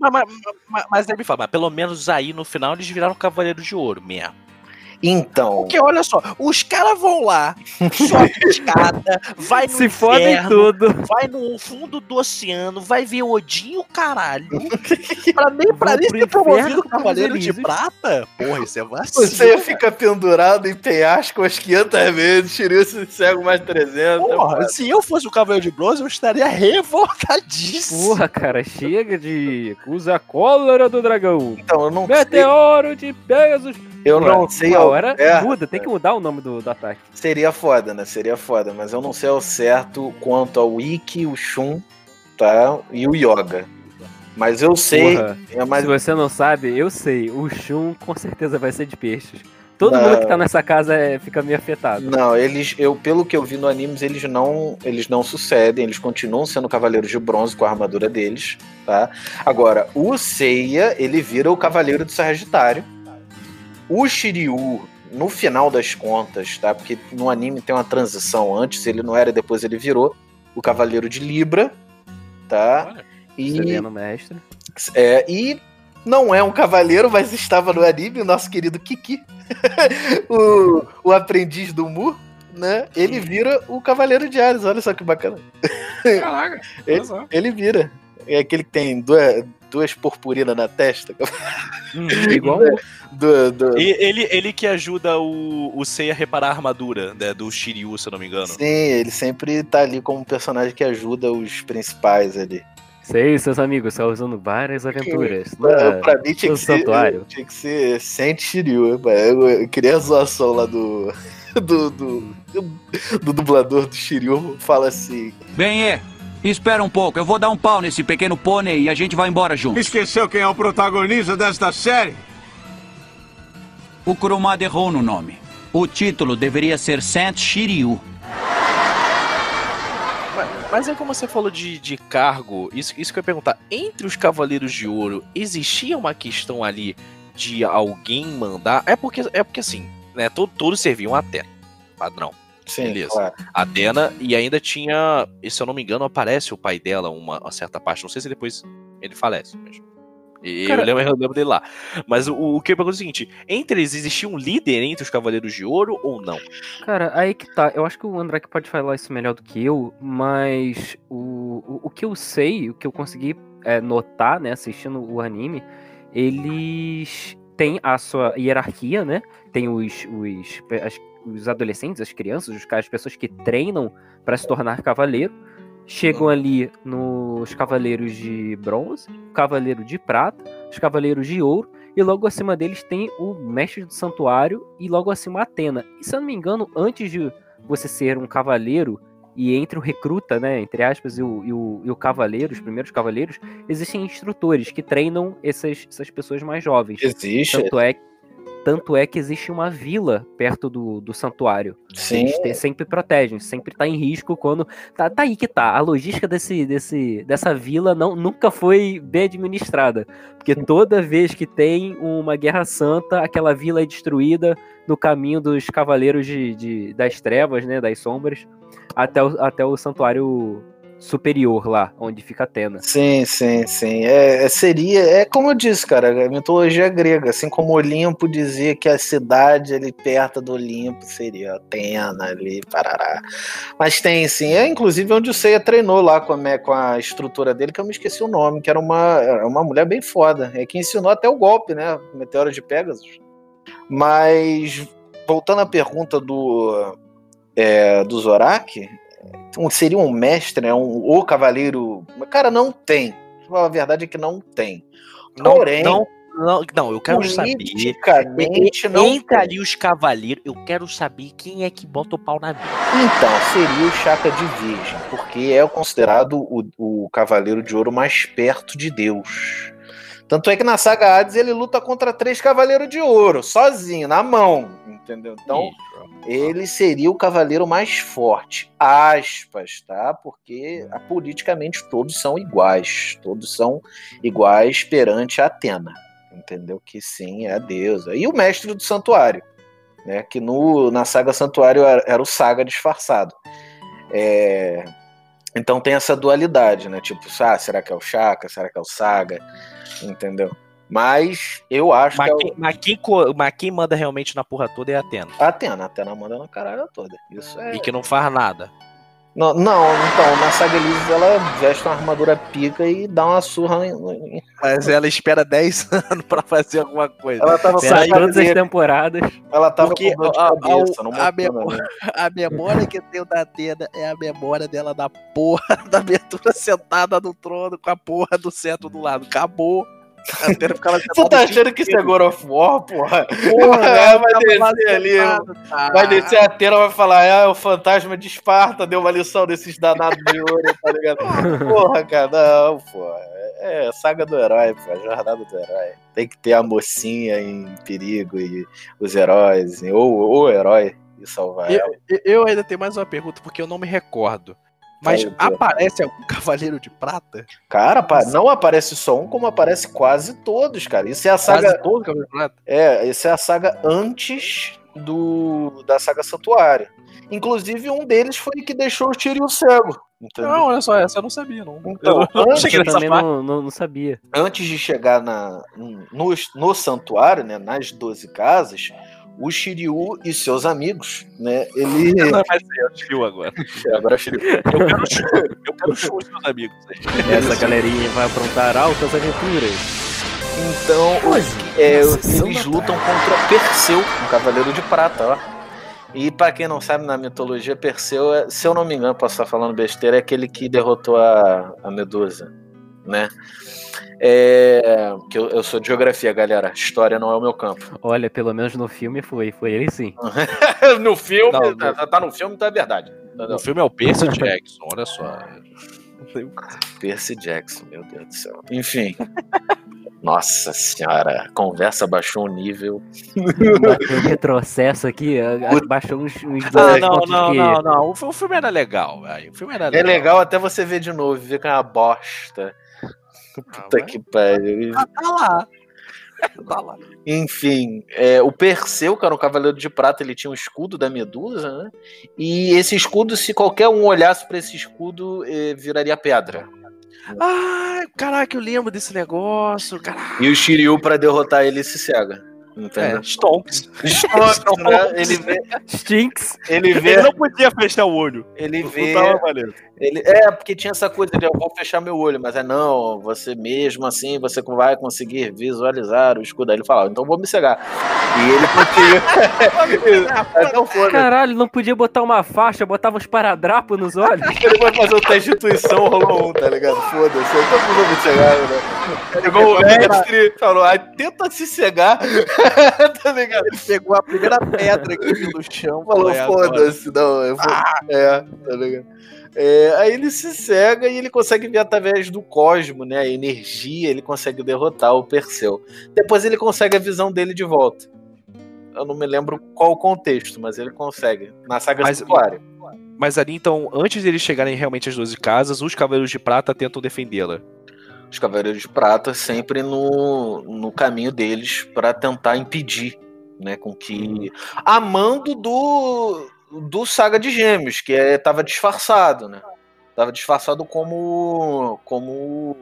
Mas, mas, mas, mas mas pelo menos aí no final eles viraram Cavaleiro de Ouro mesmo. Então. Porque olha só, os caras vão lá, sobe escada, vai no Se inferno, tudo. vai no fundo do oceano, vai ver Odin e o caralho. pra nem pra nem ser promovido Cavaleiro de. Prata? Porra, isso é vacilo. Você fica pendurado em penhasco umas 500 vezes, tirou esse cego mais 300. Porra, se eu fosse o Cavaleiro de Bronze, eu estaria revoltadíssimo. Porra, cara, chega de. Usa a cólera do dragão. Então, eu não Meteoro de Pegasus. Eu não sei ao hora certo. muda, tem que mudar o nome do, do ataque. Seria foda, né? Seria foda, mas eu não sei ao certo quanto ao Ikki, o Shun, tá? E o Yoga. Mas eu sei. Porra, é mais... Se você não sabe, eu sei. O Shun com certeza vai ser de peixes. Todo Não. mundo que tá nessa casa é- fica meio afetado. Não, eles, eu, pelo que eu vi no animes, eles não, eles não sucedem, eles continuam sendo cavaleiros de bronze com a armadura deles, tá? Agora, o Seiya, ele vira o cavaleiro do Sagitário. O Shiryu, no final das contas, tá? Porque no anime tem uma transição, antes ele não era, depois ele virou o cavaleiro de Libra, tá? E Sereno mestre. é, e não é um cavaleiro, mas estava no anime, o nosso querido Kiki, o, o aprendiz do Mu, né? Ele vira o Cavaleiro de Ares, olha só que bacana. Caraca, ele, olha ele vira. É aquele que tem duas, duas purpurinas na testa. igual do, do- E- Ele, ele que ajuda o, o Sei a reparar a armadura né, do Shiryu, se eu não me engano. Sim, ele sempre tá ali como um personagem que ajuda os principais ali. Sei, seus amigos estão usando várias aventuras. Pra, na- pra mim tinha que, ser, santuário. tinha que ser Saint Shiryu. Eu, eu queria a zoação lá do, do, do, do dublador do Shiryu. Fala assim: Bem, é. Espera um pouco, eu vou dar um pau nesse pequeno pônei e a gente vai embora junto. Esqueceu quem é o protagonista desta série? O Kurumada errou no nome. O título deveria ser Saint Shiryu. Mas, é como você falou de, de cargo, isso, isso que eu ia perguntar. Entre os Cavaleiros de Ouro, existia uma questão ali de alguém mandar? É porque, é porque assim, né? to- Todos serviam a Atena. Padrão. Sim, Beleza. claro. Atena, e ainda tinha, e se eu não me engano, aparece o pai dela uma, uma certa parte. Não sei se depois ele falece. Mas... E Cara- eu, lembro, eu lembro dele lá. Mas o, o que eu pergunto é o seguinte: entre eles existia um líder entre os Cavaleiros de Ouro ou não? Cara, aí que tá. Eu acho que o André pode falar isso melhor do que eu, mas o, o, o que eu sei, o que eu consegui é, notar, né, assistindo o anime, eles têm a sua hierarquia, né? Tem os, os, as- os adolescentes, as crianças, os, ca- as pessoas que treinam pra se tornar cavaleiro. Chegam ali nos cavaleiros de bronze, cavaleiro de prata, os cavaleiros de ouro, e logo acima deles tem o mestre do santuário e logo acima Atena. E se eu não me engano, antes de você ser um cavaleiro e entre o recruta, né, entre aspas, e o, e o, e o cavaleiro, os primeiros cavaleiros, existem instrutores que treinam essas, essas pessoas mais jovens. Existe. Tanto é, tanto é que existe uma vila perto do, do santuário. Sim. Eles te- sempre protegem, sempre tá em risco quando. Tá, tá aí que tá. A logística desse, desse, dessa vila não, nunca foi bem administrada. Porque toda vez que tem uma guerra santa, aquela vila é destruída no caminho dos cavaleiros de, de- das trevas, né? Das sombras, até o, até o santuário superior lá, onde fica Atena. Sim, sim, sim. É, é- seria, é como eu disse, cara, a mitologia grega, assim como Olimpo dizia que a cidade ali perto do Olimpo seria Atena ali, parará. Mas tem sim, é inclusive onde o Seiya treinou lá com a, com a estrutura dele, que eu me esqueci o nome, que era uma, era uma mulher bem foda, é que ensinou até o golpe, né, Meteoro de Pegasus. Mas, voltando à pergunta do, é, do Zorak, um- seria um mestre, né? Um, o cavaleiro. Cara, não tem. A verdade é que não tem. Não, Porém, não, não, não, eu quero saber. não Entre ali os cavaleiros, eu quero saber quem é que bota o pau na vida. Então, seria o Chaka de Virgem, porque é considerado o, o cavaleiro de ouro mais perto de Deus. Tanto é que na saga Hades ele luta contra três cavaleiros de ouro, sozinho, na mão, entendeu? Então, ele seria o cavaleiro mais forte, aspas, tá? Porque politicamente todos são iguais, todos são iguais perante a Atena, entendeu? Que sim, é a deusa. E o mestre do santuário, né? Que no, na saga Santuário era, era o Saga disfarçado. É, então tem essa dualidade, né? Tipo, ah, será que é o Shaka? Será que é o Saga? Entendeu? Mas eu acho Mas que é quem, mas quem mas quem manda realmente na porra toda é a Atena. o... a Atena. A Atena manda na caralho toda. Isso é. E que não faz nada. Não, não, então, na saga Elise ela veste uma armadura pica e dá uma surra em. Mas ela espera 10 anos pra fazer alguma coisa. Ela tava Sai com todas as temporadas. Ela tava Porque com dor de a, a- cabeça, não a, mostrou memória, nada. a memória que eu tenho da Atena é a memória dela na porra da abertura sentada no trono com a porra do centro do lado. Acabou. Ficava Tu tá achando que isso é God of War, porra? Porra, vai ficava lá descer ali, cara. vai descer a Atena, vai falar, ah, o fantasma de Esparta deu uma lição desses danados de ouro, tá ligado? Porra, cara, não, porra. É é saga do herói, pô, a jornada do herói. Tem que ter a mocinha em perigo e os heróis, ou o herói e salvar Eu, ela. eu ainda tenho mais uma pergunta, porque eu não me recordo. Mas aparece algum cavaleiro de prata? Cara, não aparece só um, como aparece quase todos, cara. Isso é a saga. Quase todo cavaleiro de prata? É, essa é a saga antes do da saga Santuário. Inclusive, um deles foi que deixou o Tyrion cego. Entendeu? Não, olha só, essa eu não sabia, não. Então, eu não antes- Eu também não, não, não sabia. antes de chegar na, no, no santuário, né, nas 12 casas, o Shiryu e seus amigos, né, ele... Não, mas é o Shiryu agora. Agora é o Shiryu. Eu quero show, eu quero show dos meus amigos. Essa galerinha vai aprontar altas aventuras. Então, é, eles lutam contra Perseu, um cavaleiro de prata, ó. E pra quem não sabe, na mitologia, Perseu, é, se eu não me engano, posso estar falando besteira, é aquele que derrotou a, a Medusa, né? É, que eu, eu sou de geografia, galera. História não é o meu campo. Olha, pelo menos no filme foi, foi ele sim. no filme, Não, tá, tá no filme, tá é verdade. O filme é o Percy Jackson, olha só. Percy Jackson, meu Deus do céu. Enfim. Nossa senhora, a conversa baixou um nível. Bateu um retrocesso aqui, baixou uns, uns Ah, não, não, que... não, não. O fi- o filme era legal, velho. O filme era É legal. legal até você ver de novo, ver que é uma bosta. Puta que pariu. Ah, tá lá. Tá lá. Enfim, é, o Perseu, que era um cavaleiro de prata, ele tinha um escudo da Medusa, né? E esse escudo, se qualquer um olhasse pra esse escudo, eh, viraria pedra. Ai, caraca, eu lembro desse negócio, caraca. E o Shiryu, pra derrotar ele, se cega. Entendeu? É, Stonks. Stonks, né? Ele vê, Stinks. ele vê, Ele não podia fechar o olho. ele Não vê, tava valendo. Ele, é, porque tinha essa coisa de eu vou fechar meu olho, mas é não, você mesmo assim, você vai conseguir visualizar o escudo. Aí ele fala, então vou me cegar. E ele conseguiu. então foda Caralho, não podia botar uma faixa, botava uns paradrapos nos olhos. Ele vai fazer o teste de intuição, rolou um, tá ligado? Foda-se, eu vou me cegar, né? Chegou o mestre, falou, ah, tenta se cegar, tá ligado? Ele pegou a primeira pedra que viu no chão. Falou, "É agora." foda-se, não, eu vou. É, tá ligado? É, aí ele se cega e ele consegue ver através do cosmo, né? A energia, ele consegue derrotar o Perseu. Depois ele consegue a visão dele de volta. Eu não me lembro qual o contexto, mas ele consegue. Na saga Mas- Santuário. Mas ali, então, antes deles chegarem realmente às 12 casas, os Cavaleiros de Prata tentam defendê-la. Os Cavaleiros de Prata sempre no, no caminho deles para tentar impedir, né, com que a mando do do Saga de Gêmeos, que é, tava disfarçado, né? Tava disfarçado como como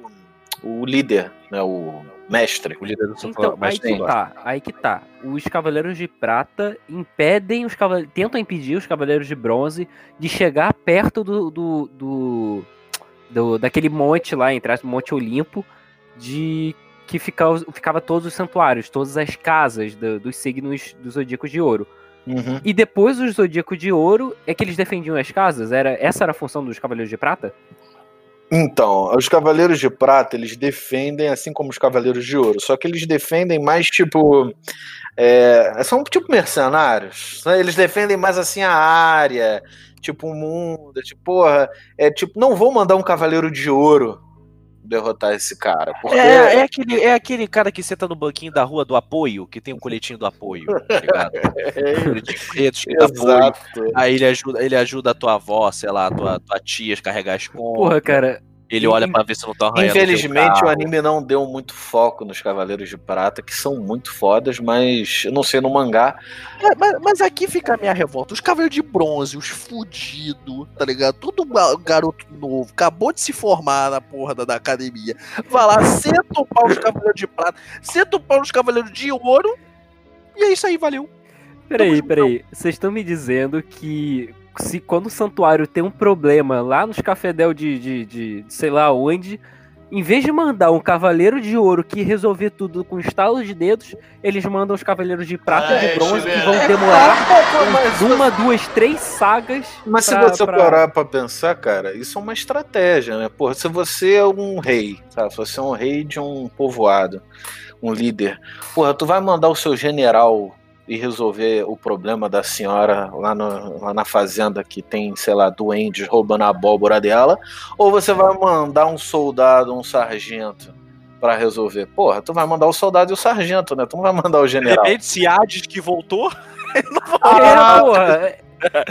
o líder, né, o mestre, O líder do Então, aí que tá, aí que tá. Os Cavaleiros de Prata impedem os cavaleiros. tentam impedir os Cavaleiros de Bronze de chegar perto do. do, do, do- daquele monte lá, entre aspas, Monte Olimpo, de que ficava, ficava todos os santuários, todas as casas do- dos signos dos Zodíacos de Ouro. Uhum. E depois dos Zodíacos de Ouro é que eles defendiam as casas? Era, essa era a função dos Cavaleiros de Prata? Então, os Cavaleiros de Prata, eles defendem assim como os Cavaleiros de Ouro, só que eles defendem mais tipo. é, são tipo mercenários. né? Eles defendem mais assim a área, tipo o mundo. Tipo, porra, é tipo, não vou mandar um Cavaleiro de Ouro derrotar esse cara. Porque É, é, aquele, é aquele cara que senta no banquinho da rua do apoio, que tem um coletinho do apoio, tá ligado? escrito apoio. Exato. Aí ele ajuda, ele ajuda a tua avó, sei lá, a tua, tua tia a carregar as compras. Porra, cara. Ele olha pra ver se não tá arranhando Infelizmente, o carro. anime não deu muito foco nos Cavaleiros de Prata, que são muito fodas, mas eu não sei no mangá. É, mas, mas aqui fica a minha revolta. Os cavaleiros de bronze, os fudidos, tá ligado? Todo ga- garoto novo, acabou de se formar na porra da, da academia. Vai lá, senta o pau nos cavaleiros de prata, senta o pau nos cavaleiros de ouro, e é isso aí, valeu. Peraí, peraí. Vocês estão me dizendo que se quando o santuário tem um problema lá nos cafedel de, de, de, de sei lá onde, Em vez de mandar um cavaleiro de ouro que resolver tudo com estalo de dedos, eles mandam os cavaleiros de prata e de É, bronze Chile, que vão é demorar mas- uma, duas, três sagas. Mas se pra- você pra- parar pra pensar, cara, isso é uma estratégia, né? Porra, se você é um rei, sabe? Se você é um rei de um povoado, um líder, porra, tu vai mandar o seu general e resolver o problema da senhora lá, no- lá na fazenda que tem, sei lá, duendes roubando a abóbora dela, ou você vai mandar um soldado, um sargento pra resolver? Porra, tu vai mandar o soldado e o sargento, né? Tu não vai mandar o De general. repente, se Hades que voltou, É, porra.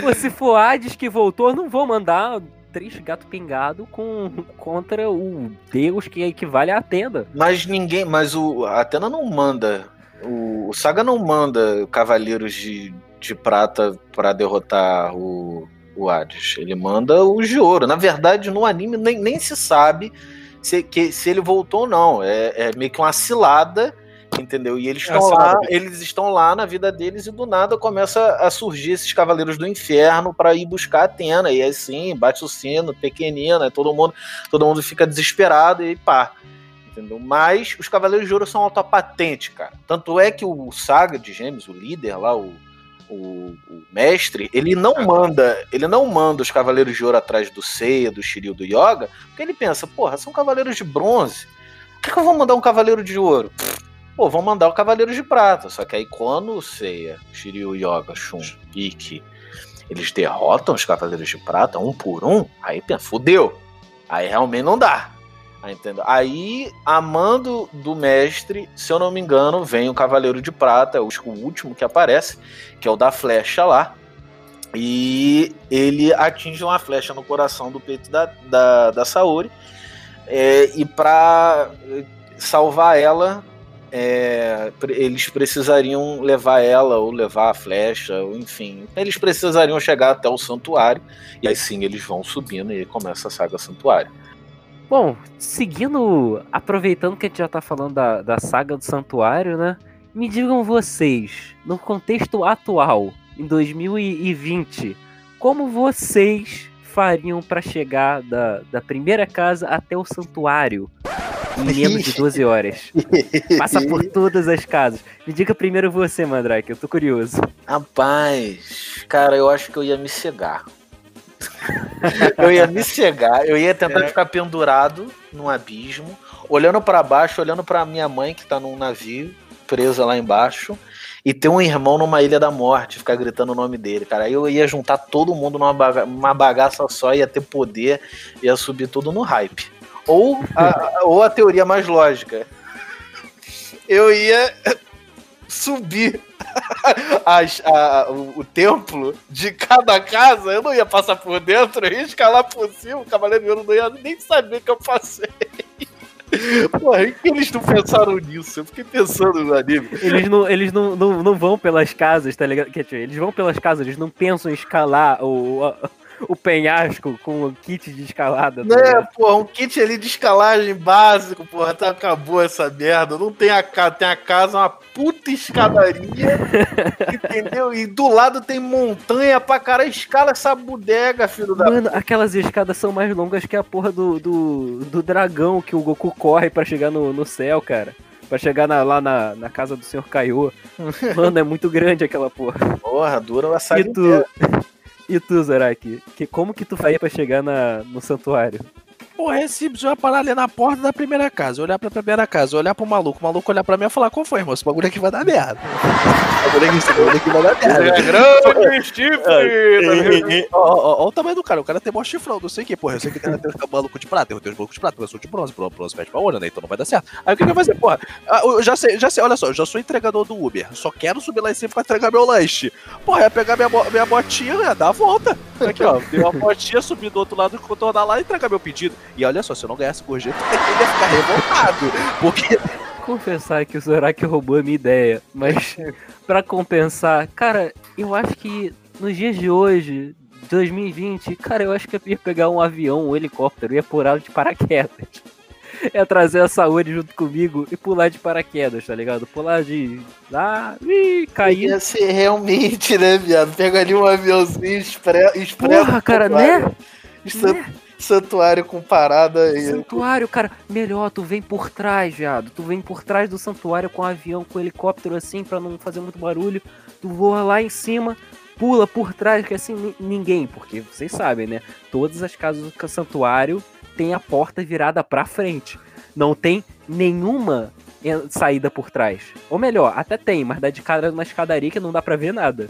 Pô, se for Hades que voltou, não vou mandar três gato pingado com, contra o deus que equivale a Atena. Mas ninguém. Mas o a Atena não manda. O, o Saga não manda cavaleiros de, de prata pra derrotar o, o Hades. Ele manda os de ouro. Na verdade, no anime nem, nem se sabe se, que, se ele voltou ou não. É, é meio que uma cilada. Entendeu? E eles É estão uma lá, cilada. eles estão lá na vida deles e do nada começa a surgir esses cavaleiros do inferno para ir buscar Atena. E aí sim, bate o sino, pequenina, aí todo mundo, todo mundo fica desesperado e pá entendeu? Mas os Cavaleiros de Ouro são autopatente, cara. Tanto é que o Saga de Gêmeos, o líder lá, o, o, o mestre, ele não manda, ele não manda os Cavaleiros de Ouro atrás do Seiya, do Shiryu, do Yoga, porque ele pensa, porra, são Cavaleiros de Bronze. Por que, que eu vou mandar um Cavaleiro de Ouro? Pô, vão mandar o Cavaleiro de Prata. Só que aí quando o Seiya, Shiryu, Yoga, Shun, Ikki, eles derrotam os Cavaleiros de Prata um por um, aí pensa, fudeu. Aí realmente não dá. Entendeu? Aí, a mando do mestre, se eu não me engano, vem o Cavaleiro de Prata, o último que aparece, que é o da flecha lá. E ele atinge uma flecha no coração do peito da, da, da Saori. É, e para salvar ela, é, eles precisariam levar ela, ou levar a flecha, ou enfim. Eles precisariam chegar até o santuário. E aí sim eles vão subindo e começa a saga santuário. Bom, seguindo, aproveitando que a gente já tá falando da, da saga do santuário, né? Me digam vocês, no contexto atual, em 2020, como vocês fariam pra chegar da, da primeira casa até o santuário em menos de 12 horas? Passa por todas as casas. Me diga primeiro você, Mandrake, eu tô curioso. Rapaz, cara, eu acho que eu ia me cegar. Eu ia me cegar, eu ia tentar ficar pendurado num abismo, olhando pra baixo, olhando pra minha mãe que tá num navio, presa lá embaixo, e ter um irmão numa ilha da morte, ficar gritando o nome dele, cara. Aí eu ia juntar todo mundo numa baga- uma bagaça só, ia ter poder, ia subir tudo no hype. Ou a, ou a teoria mais lógica. Eu ia subir a- o, o templo de cada casa, eu não ia passar por dentro, eu ia escalar por cima, o Cavaleiro de Ouro não ia nem saber que eu passei. Porra, por que eles não pensaram nisso? Eu fiquei pensando no anime. Eles não, eles não, não, não vão pelas casas, tá ligado? Eles vão pelas casas, eles não pensam em escalar o, a- o penhasco com o kit de escalada. tá Né, ligado? porra, um kit ali de escalagem básico, porra, tá, acabou essa merda. Não tem a casa, tem a casa, uma puta escadaria, entendeu? E do lado tem montanha pra cara, escala essa bodega, filho da. Mano, aquelas escadas são mais longas que a porra do, do, do dragão que o Goku corre pra chegar no, no céu, cara. Pra chegar na- lá na, na casa do Sr. Kaiô. Mano, é muito grande aquela porra. Porra, dura a saga E tu, e tu Zaraki? Que, como que tu faria pra chegar na, no santuário? Porra, é eu ia parar ali na porta da primeira casa, olhar pra primeira casa, olhar pro maluco, o maluco olhar pra mim e falar, qual foi, irmão? Esse bagulho aqui vai dar merda. Bagulho aqui, esse bagulho aqui vai dar merda. É grande chifre! É, é, é, ó, ó o tamanho do cara, o cara tem mó chifrão, não sei o que, porra, eu sei que tem tem os malucos de prata, eu tenho os malucos de prata, mas eu sou de bronze, bronze, bronze pede pra ouro, né, então não vai dar certo. Aí o que que eu vou fazer, porra? Ah, Eu já sei, já sei, olha só, eu já sou entregador do Uber, só quero subir lá em cima pra entregar meu lanche. Porra, ia pegar minha, minha motinha, ia dar a volta. Aqui, ó, dei uma motinha, subir do outro lado, contornar lá e entregar meu pedido. E olha só, se eu não ganhasse gorjeta, ele ia ficar revoltado, porque confessar que o Zoraki roubou a minha ideia, mas pra compensar, cara, eu acho que nos dias de hoje, 2020, cara, eu acho que eu ia pegar um avião, um helicóptero, ia pular de paraquedas. Ia trazer a saúde junto comigo e pular de paraquedas, tá ligado? Pular de lá, ih, cair. Ia ser realmente, né, viado? Pega ali um aviãozinho expre- expresso. Porra, cara, né? Isso- Né? Santuário com parada e. Santuário, cara, melhor, tu vem por trás, viado. Tu vem por trás do santuário com um avião, com um helicóptero assim, pra não fazer muito barulho. Tu voa lá em cima, pula por trás, que assim, ni- ninguém, porque vocês sabem, né? Todas as casas do santuário tem a porta virada pra frente. Não tem nenhuma en- saída por trás. Ou melhor, até tem, mas dá de cara na escadaria que não dá pra ver nada.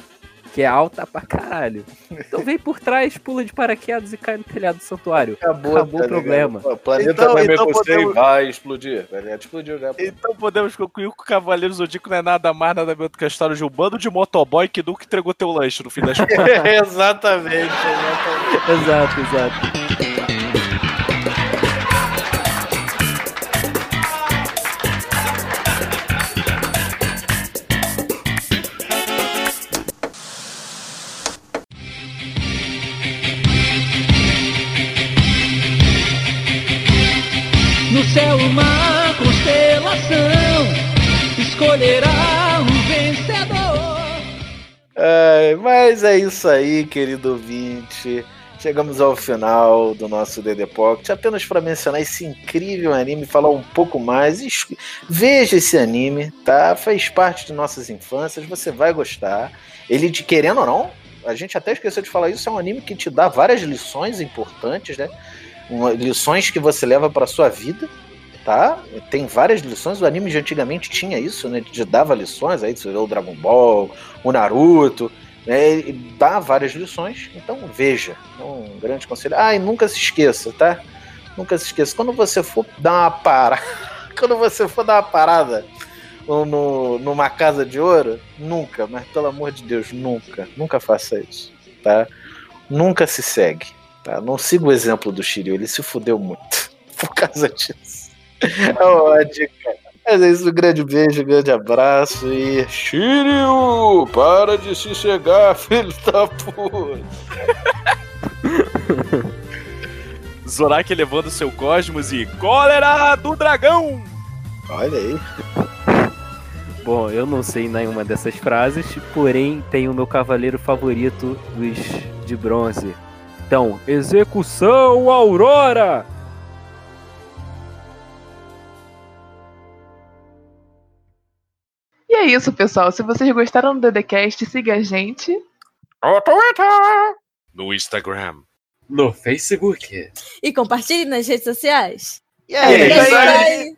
Que é alta pra caralho. Então vem por trás, pula de paraquedas e cai no telhado do santuário. Acabou, tá o ligado? problema. O planeta Então- vai então podemos- vai explodir. Vai explodir já. Então podemos concluir que o Cavaleiro Zodíaco não é nada mais, nada menos do que a história de um bando de motoboy que nunca entregou teu lanche no fim das contas. exatamente, exatamente. Exato, exato. Céu uma constelação escolherá um vencedor. É, mas é isso aí, querido ouvinte. Chegamos ao final do nosso DD Pocket. Apenas para mencionar esse incrível anime, falar um pouco mais. Veja esse anime, tá? Faz parte de nossas infâncias, você vai gostar. Ele, querendo ou não, a gente até esqueceu de falar isso, é um anime que te dá várias lições importantes, né? Uma- lições que você leva para sua vida, tá? Tem várias lições. O anime de antigamente tinha isso, né? De dava lições, aí você vê o Dragon Ball, o Naruto, né? E dá várias lições. Então veja, é um grande conselho. Ah, e nunca se esqueça, tá? Nunca se esqueça. Quando você for dar uma parada, quando você for dar uma parada no- numa casa de ouro, nunca, mas pelo amor de Deus, nunca, nunca faça isso, tá? Nunca se segue, tá? Não siga o exemplo do Shiryu, ele se fudeu muito por causa disso. É uma dica. Mas é isso, um grande beijo, um grande abraço e. Shiryu, para de se cegar, filho da puta. Zorak levando seu cosmos e cólera do dragão! Olha aí. Bom, eu não sei nenhuma dessas frases, porém tenho o meu cavaleiro favorito dos de bronze. Então, execução Aurora! E é isso, pessoal. Se vocês gostaram do DDCast, siga a gente. No Twitter! No Instagram. No Facebook. E compartilhe nas redes sociais. E aí, É isso aí.